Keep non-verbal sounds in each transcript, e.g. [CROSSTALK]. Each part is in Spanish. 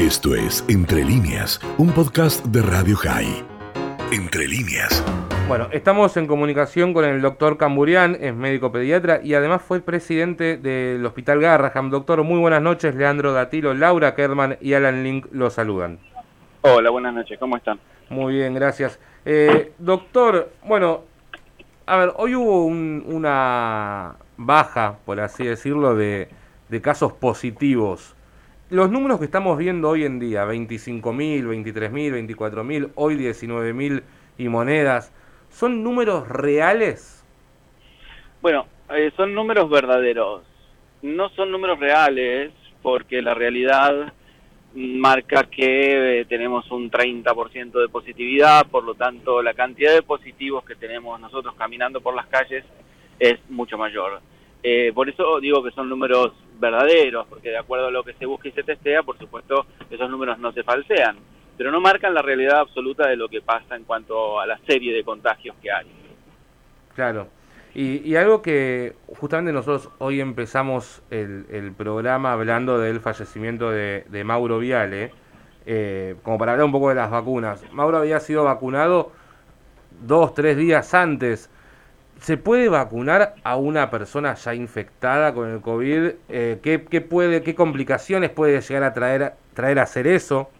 Esto es Entre líneas, un podcast de Radio High. Entre líneas. Bueno, estamos en comunicación con el doctor Camburián, es médico pediatra y además fue presidente del Hospital Garraham. Doctor, muy buenas noches. Leandro Datilo, Laura Kerman y Alan Link lo saludan. Hola, buenas noches. ¿Cómo están? Muy bien, gracias. Eh, doctor, bueno, a ver, hoy hubo una baja, por así decirlo, de, de casos positivos los números que estamos viendo hoy en día, 25.000, 23.000, 24.000, hoy 19.000 y monedas, ¿son números reales? Bueno, eh, son números verdaderos. No son números reales porque la realidad marca que eh, tenemos un 30% de positividad, por lo tanto la cantidad de positivos que tenemos nosotros caminando por las calles es mucho mayor. Eh, por eso digo que son números verdaderos, porque de acuerdo a lo que se busca y se testea, por supuesto, esos números no se falsean, pero no marcan la realidad absoluta de lo que pasa en cuanto a la serie de contagios que hay. Claro. Y, algo que justamente nosotros hoy empezamos el, programa hablando del fallecimiento de, Mauro Viale, eh, como para hablar un poco de las vacunas. Mauro había sido vacunado dos, tres días antes ¿Se puede vacunar a una persona ya infectada con el COVID? Eh, ¿qué, puede, ¿Qué complicaciones puede llegar a traer, traer a hacer eso?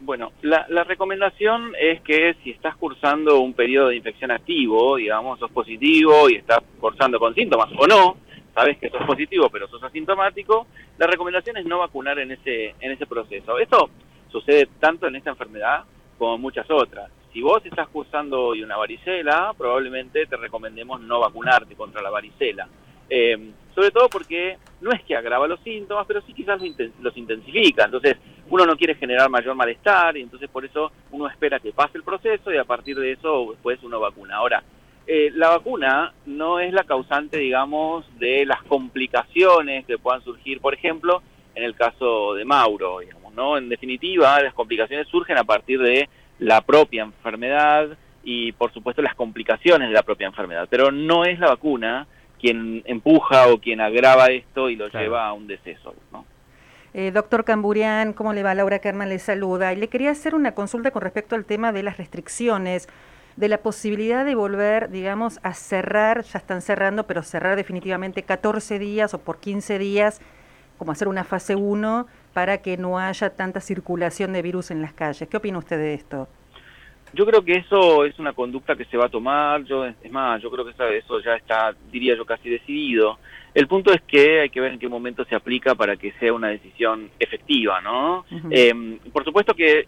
Bueno, la, recomendación es que si estás cursando un periodo de infección activo, digamos, sos positivo y estás cursando con síntomas o no, sabes que sos positivo pero sos asintomático, la recomendación es no vacunar en ese, en ese proceso. Esto sucede tanto en esta enfermedad como en muchas otras. Si vos estás cursando hoy una varicela, probablemente te recomendemos no vacunarte contra la varicela. Eh, sobre todo porque no es que agrava los síntomas, pero sí quizás los intensifica. Entonces, uno no quiere generar mayor malestar y entonces por eso uno espera que pase el proceso y a partir de eso después uno vacuna. Ahora, eh, la vacuna no es la causante, digamos, de las complicaciones que puedan surgir, por ejemplo, en el caso de Mauro, digamos, ¿no? En definitiva, las complicaciones surgen a partir de la propia enfermedad y por supuesto las complicaciones de la propia enfermedad, pero no es la vacuna quien empuja o quien agrava esto y lo lleva a un deceso. ¿no? Eh, doctor Camburián, ¿cómo le va? Laura Kerman le saluda. Y le quería hacer una consulta con respecto al tema de las restricciones, de la posibilidad de volver, digamos, a cerrar, ya están cerrando, pero cerrar definitivamente 14 días o por 15 días, como hacer una fase 1 para que no haya tanta circulación de virus en las calles. ¿Qué opina usted de esto? Yo creo que eso es una conducta que se va a tomar, yo es más, yo creo que eso ya está, diría yo, casi decidido. El punto es que hay que ver en qué momento se aplica para que sea una decisión efectiva, ¿no? Em, por supuesto que,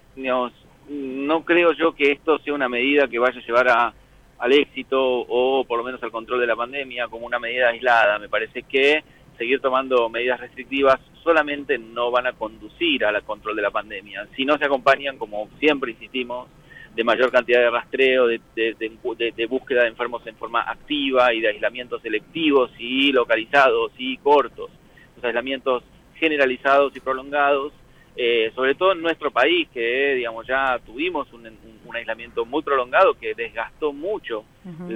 no creo yo que esto sea una medida que vaya a llevar a, al éxito o por lo menos al control de la pandemia como una medida aislada. Me parece que seguir tomando medidas restrictivas solamente no van a conducir al control de la pandemia, si no se acompañan, como siempre insistimos, de mayor cantidad de rastreo, de, de, búsqueda de enfermos en forma activa y de aislamientos selectivos y localizados y cortos, los aislamientos generalizados y prolongados, eh, sobre todo en nuestro país, que digamos ya tuvimos un, aislamiento muy prolongado que desgastó mucho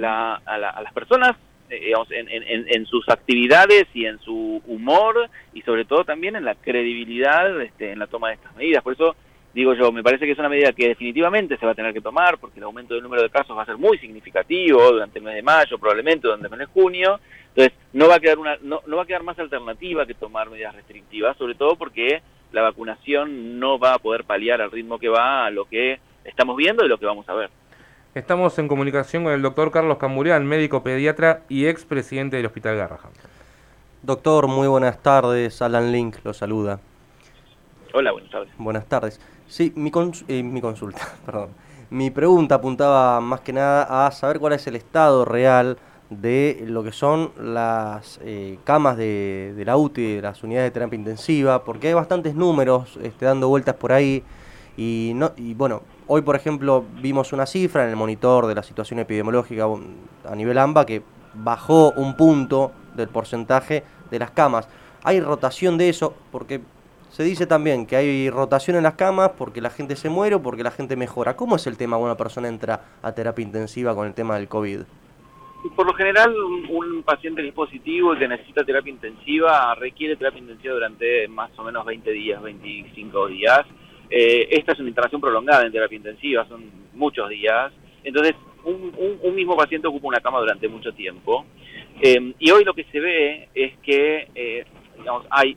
a, a las personas eh, en, sus actividades y en su humor y sobre todo también en la credibilidad este, en la toma de estas medidas. Por eso digo yo, me parece que es una medida que definitivamente se va a tener que tomar porque el aumento del número de casos va a ser muy significativo durante el mes de mayo, probablemente durante el mes de junio. Entonces, no va a quedar una no, no va a quedar más alternativa que tomar medidas restrictivas, sobre todo porque la vacunación no va a poder paliar al ritmo que va a lo que estamos viendo y lo que vamos a ver. Estamos en comunicación con el doctor Carlos Camburián, médico pediatra y expresidente del Hospital Garrahan. Doctor, muy buenas tardes. Alan Link lo saluda. Hola, buenas tardes. Buenas tardes. Sí, mi, eh, mi consulta, [LAUGHS] perdón. Mi pregunta apuntaba más que nada a saber cuál es el estado real de lo que son las eh, camas de, la UTI, de las unidades de terapia intensiva, porque hay bastantes números este, dando vueltas por ahí y, no, y bueno, Hoy, por ejemplo, vimos una cifra en el monitor de la situación epidemiológica a nivel AMBA que bajó un punto del porcentaje de las camas. Hay rotación de eso porque se dice también que hay rotación en las camas porque la gente se muere o porque la gente mejora. ¿Cómo es el tema cuando una persona entra a terapia intensiva con el tema del COVID? por lo general, un, paciente que es positivo y que necesita terapia intensiva requiere terapia intensiva durante más o menos 20 días, 25 días. Eh, esta es una internación prolongada en terapia intensiva, son muchos días. Entonces, un, mismo paciente ocupa una cama durante mucho tiempo. Eh, y hoy lo que se ve es que eh, digamos, hay,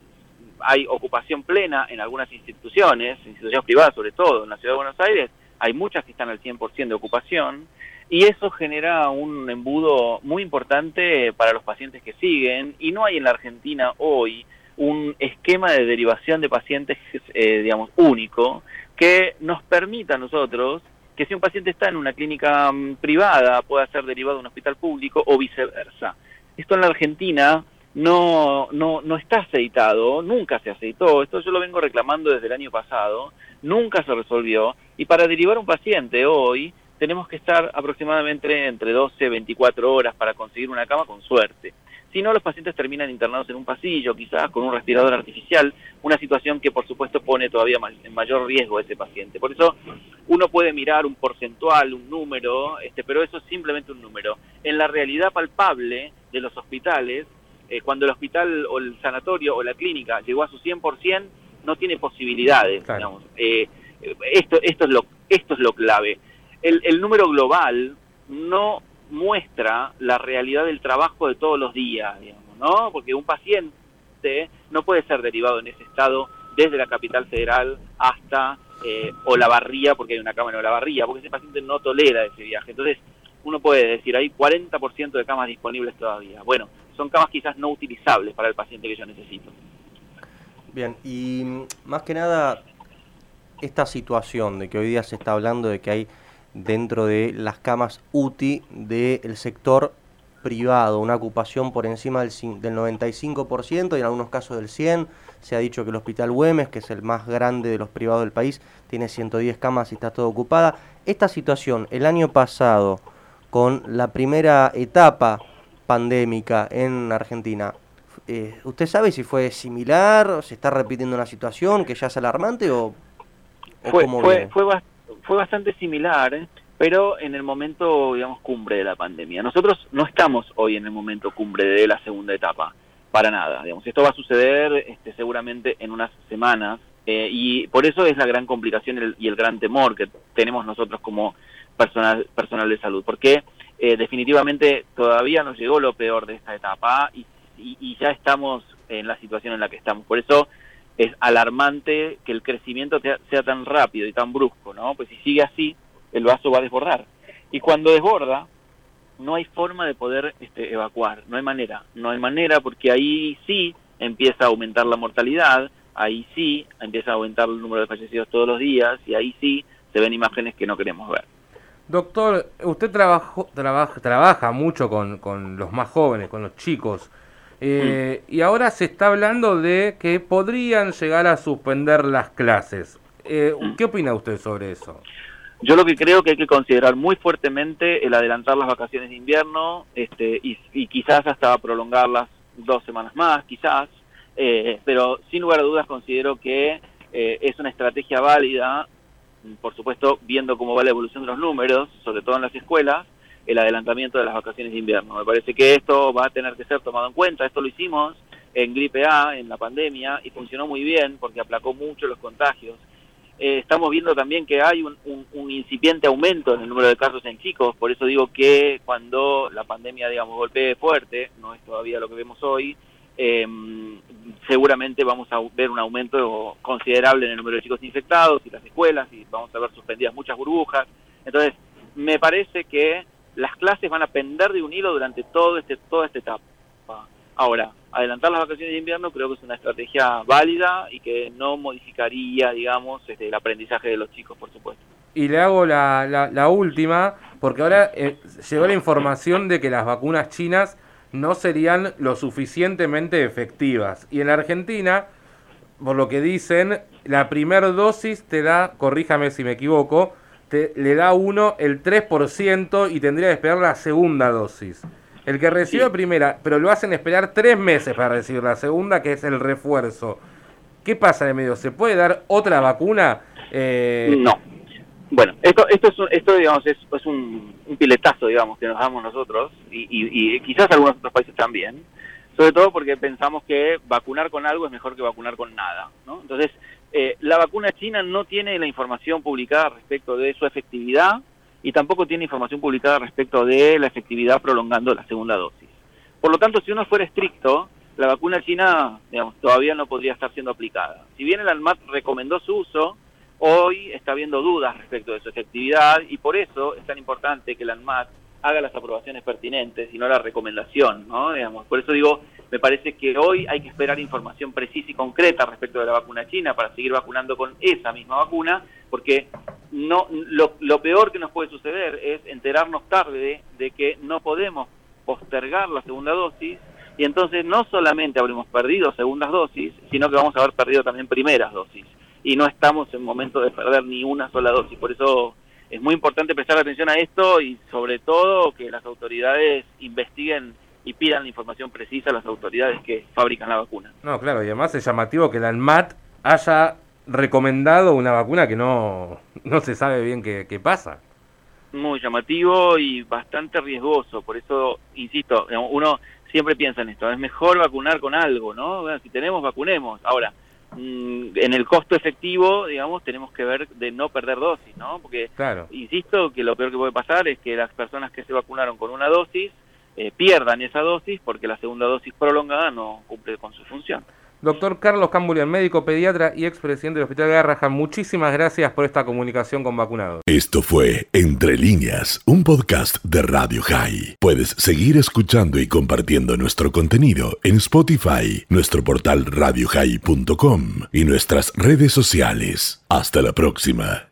hay ocupación plena en algunas instituciones, instituciones privadas sobre todo, en la Ciudad de Buenos Aires, hay muchas que están al 100% de ocupación y eso genera un embudo muy importante para los pacientes que siguen y no hay en la Argentina hoy un esquema de derivación de pacientes, eh, digamos, único que nos permita a nosotros que si un paciente está en una clínica mm, privada pueda ser derivado a un hospital público o viceversa. Esto en la Argentina no, no, no está aceitado, nunca se aceitó, esto yo lo vengo reclamando desde el año pasado, nunca se resolvió y para derivar un paciente hoy tenemos que estar aproximadamente entre 12 y 24 horas para conseguir una cama con suerte. Si no, los pacientes terminan internados en un pasillo, quizás con un respirador artificial, una situación que por supuesto pone todavía en mayor riesgo a ese paciente. Por eso uno puede mirar un porcentual, un número, este, pero eso es simplemente un número. En la realidad palpable de los hospitales, eh, cuando el hospital o el sanatorio o la clínica llegó a su 100%, no tiene posibilidades. Eh, esto, esto, es lo, esto es lo clave el, número global no muestra la realidad del trabajo de todos los días, digamos, ¿no? Porque un paciente no puede ser derivado en ese estado desde la capital federal hasta eh, Olavarría, porque hay una cama en Olavarría, porque ese paciente no tolera ese viaje. Entonces, uno puede decir, hay 40% de camas disponibles todavía. Bueno, son camas quizás no utilizables para el paciente que yo necesito. Bien, y más que nada, esta situación de que hoy día se está hablando de que hay dentro de las camas UTI del sector privado, una ocupación por encima del, del 95% y en algunos casos del 100%. Se ha dicho que el Hospital Güemes, que es el más grande de los privados del país, tiene 110 camas y está todo ocupada. Esta situación, el año pasado, con la primera etapa pandémica en Argentina, eh, ¿usted sabe si fue similar, se está repitiendo una situación que ya es alarmante o, fue, fue, fue, fue bastante similar, pero en el momento, digamos, cumbre de la pandemia. Nosotros no estamos hoy en el momento cumbre de la segunda etapa, para nada. Digamos, esto va a suceder este, seguramente en unas semanas eh, y por eso es la gran complicación y el gran temor que tenemos nosotros como personal, personal de salud, porque eh, definitivamente todavía nos llegó lo peor de esta etapa y, y ya estamos en la situación en la que estamos. Por eso es alarmante que el crecimiento sea tan rápido y tan brusco, ¿no? Pues si sigue así, el vaso va a desbordar. Y cuando desborda, no hay forma de poder este, evacuar, no hay manera, no hay manera porque ahí sí empieza a aumentar la mortalidad, ahí sí empieza a aumentar el número de fallecidos todos los días y ahí sí se ven imágenes que no queremos ver. Doctor, usted trabaja, trabaja mucho con, con los más jóvenes, con los chicos. Eh, y ahora se está hablando de que podrían llegar a suspender las clases. Eh, ¿Qué opina usted sobre eso? Yo lo que creo que hay que considerar muy fuertemente el adelantar las vacaciones de invierno este, y, quizás hasta prolongarlas dos semanas más, quizás, eh, pero sin lugar a dudas considero que es una estrategia válida, por supuesto viendo cómo va la evolución de los números, sobre todo en las escuelas, el adelantamiento de las vacaciones de invierno. Me parece que esto va a tener que ser tomado en cuenta. Esto lo hicimos en gripe A, en la pandemia, y funcionó muy bien porque aplacó mucho los contagios. Eh, estamos viendo también que hay un, incipiente aumento en el número de casos en chicos, por eso digo que cuando la pandemia, digamos, golpee fuerte, no es todavía lo que vemos hoy, em, seguramente vamos a ver un aumento considerable en el número de chicos infectados y las escuelas, y vamos a ver suspendidas muchas burbujas. Entonces, me parece que las clases van a pender de un hilo durante todo este, toda esta etapa. Ahora, adelantar las vacaciones de invierno creo que es una estrategia válida y que no modificaría, digamos, este, el aprendizaje de los chicos, por supuesto. Y le hago la, la, última, porque ahora eh, llegó la información de que las vacunas chinas no serían lo suficientemente efectivas. Y en Argentina, por lo que dicen, la primera dosis te da, corríjame si me equivoco, le da uno el 3% y tendría que esperar la segunda dosis. El que recibe primera, pero lo hacen esperar tres meses para recibir la segunda, que es el refuerzo. ¿Qué pasa en el medio? ¿Se puede dar otra vacuna? Eh, no. Bueno, esto, esto, es, esto digamos, es, es un, piletazo, digamos, que nos damos nosotros y, y, quizás algunos otros países también, sobre todo porque pensamos que vacunar con algo es mejor que vacunar con nada, ¿no? Entonces, eh, la vacuna china no tiene la información publicada respecto de su efectividad y tampoco tiene información publicada respecto de la efectividad prolongando la segunda dosis. Por lo tanto, si uno fuera estricto, la vacuna china digamos, todavía no podría estar siendo aplicada. Si bien el ANMAT recomendó su uso, hoy está habiendo dudas respecto de su efectividad y por eso es tan importante que el ANMAT haga las aprobaciones pertinentes y no la recomendación, ¿no? Digamos, por eso digo, me parece que hoy hay que esperar información precisa y concreta respecto de la vacuna china para seguir vacunando con esa misma vacuna, porque no lo, lo peor que nos puede suceder es enterarnos tarde de que no podemos postergar la segunda dosis y entonces no solamente habremos perdido segundas dosis, sino que vamos a haber perdido también primeras dosis. Y no estamos en momento de perder ni una sola dosis. Por eso es muy importante prestar atención a esto y sobre todo que las autoridades investiguen y pidan la información precisa a las autoridades que fabrican la vacuna. No, claro, y además es llamativo que la ANMAT haya recomendado una vacuna que no, no se sabe bien qué, qué pasa muy llamativo y bastante riesgoso. Por eso, insisto, uno siempre piensa en esto, es mejor vacunar con algo, ¿no? si tenemos, vacunemos. Ahora, en el costo efectivo, digamos, tenemos que ver de no perder dosis, ¿no? Porque, claro. insisto, que lo peor que puede pasar es que las personas que se vacunaron con una dosis eh, pierdan esa dosis porque la segunda dosis prolongada no cumple con su función. Doctor Carlos Camburian, médico pediatra y expresidente del Hospital Garrahan, muchísimas gracias por esta comunicación con vacunados. Esto fue Entre Líneas, un podcast de Radio High. Puedes seguir escuchando y compartiendo nuestro contenido en Spotify, nuestro portal radiohigh.com y nuestras redes sociales. Hasta la próxima.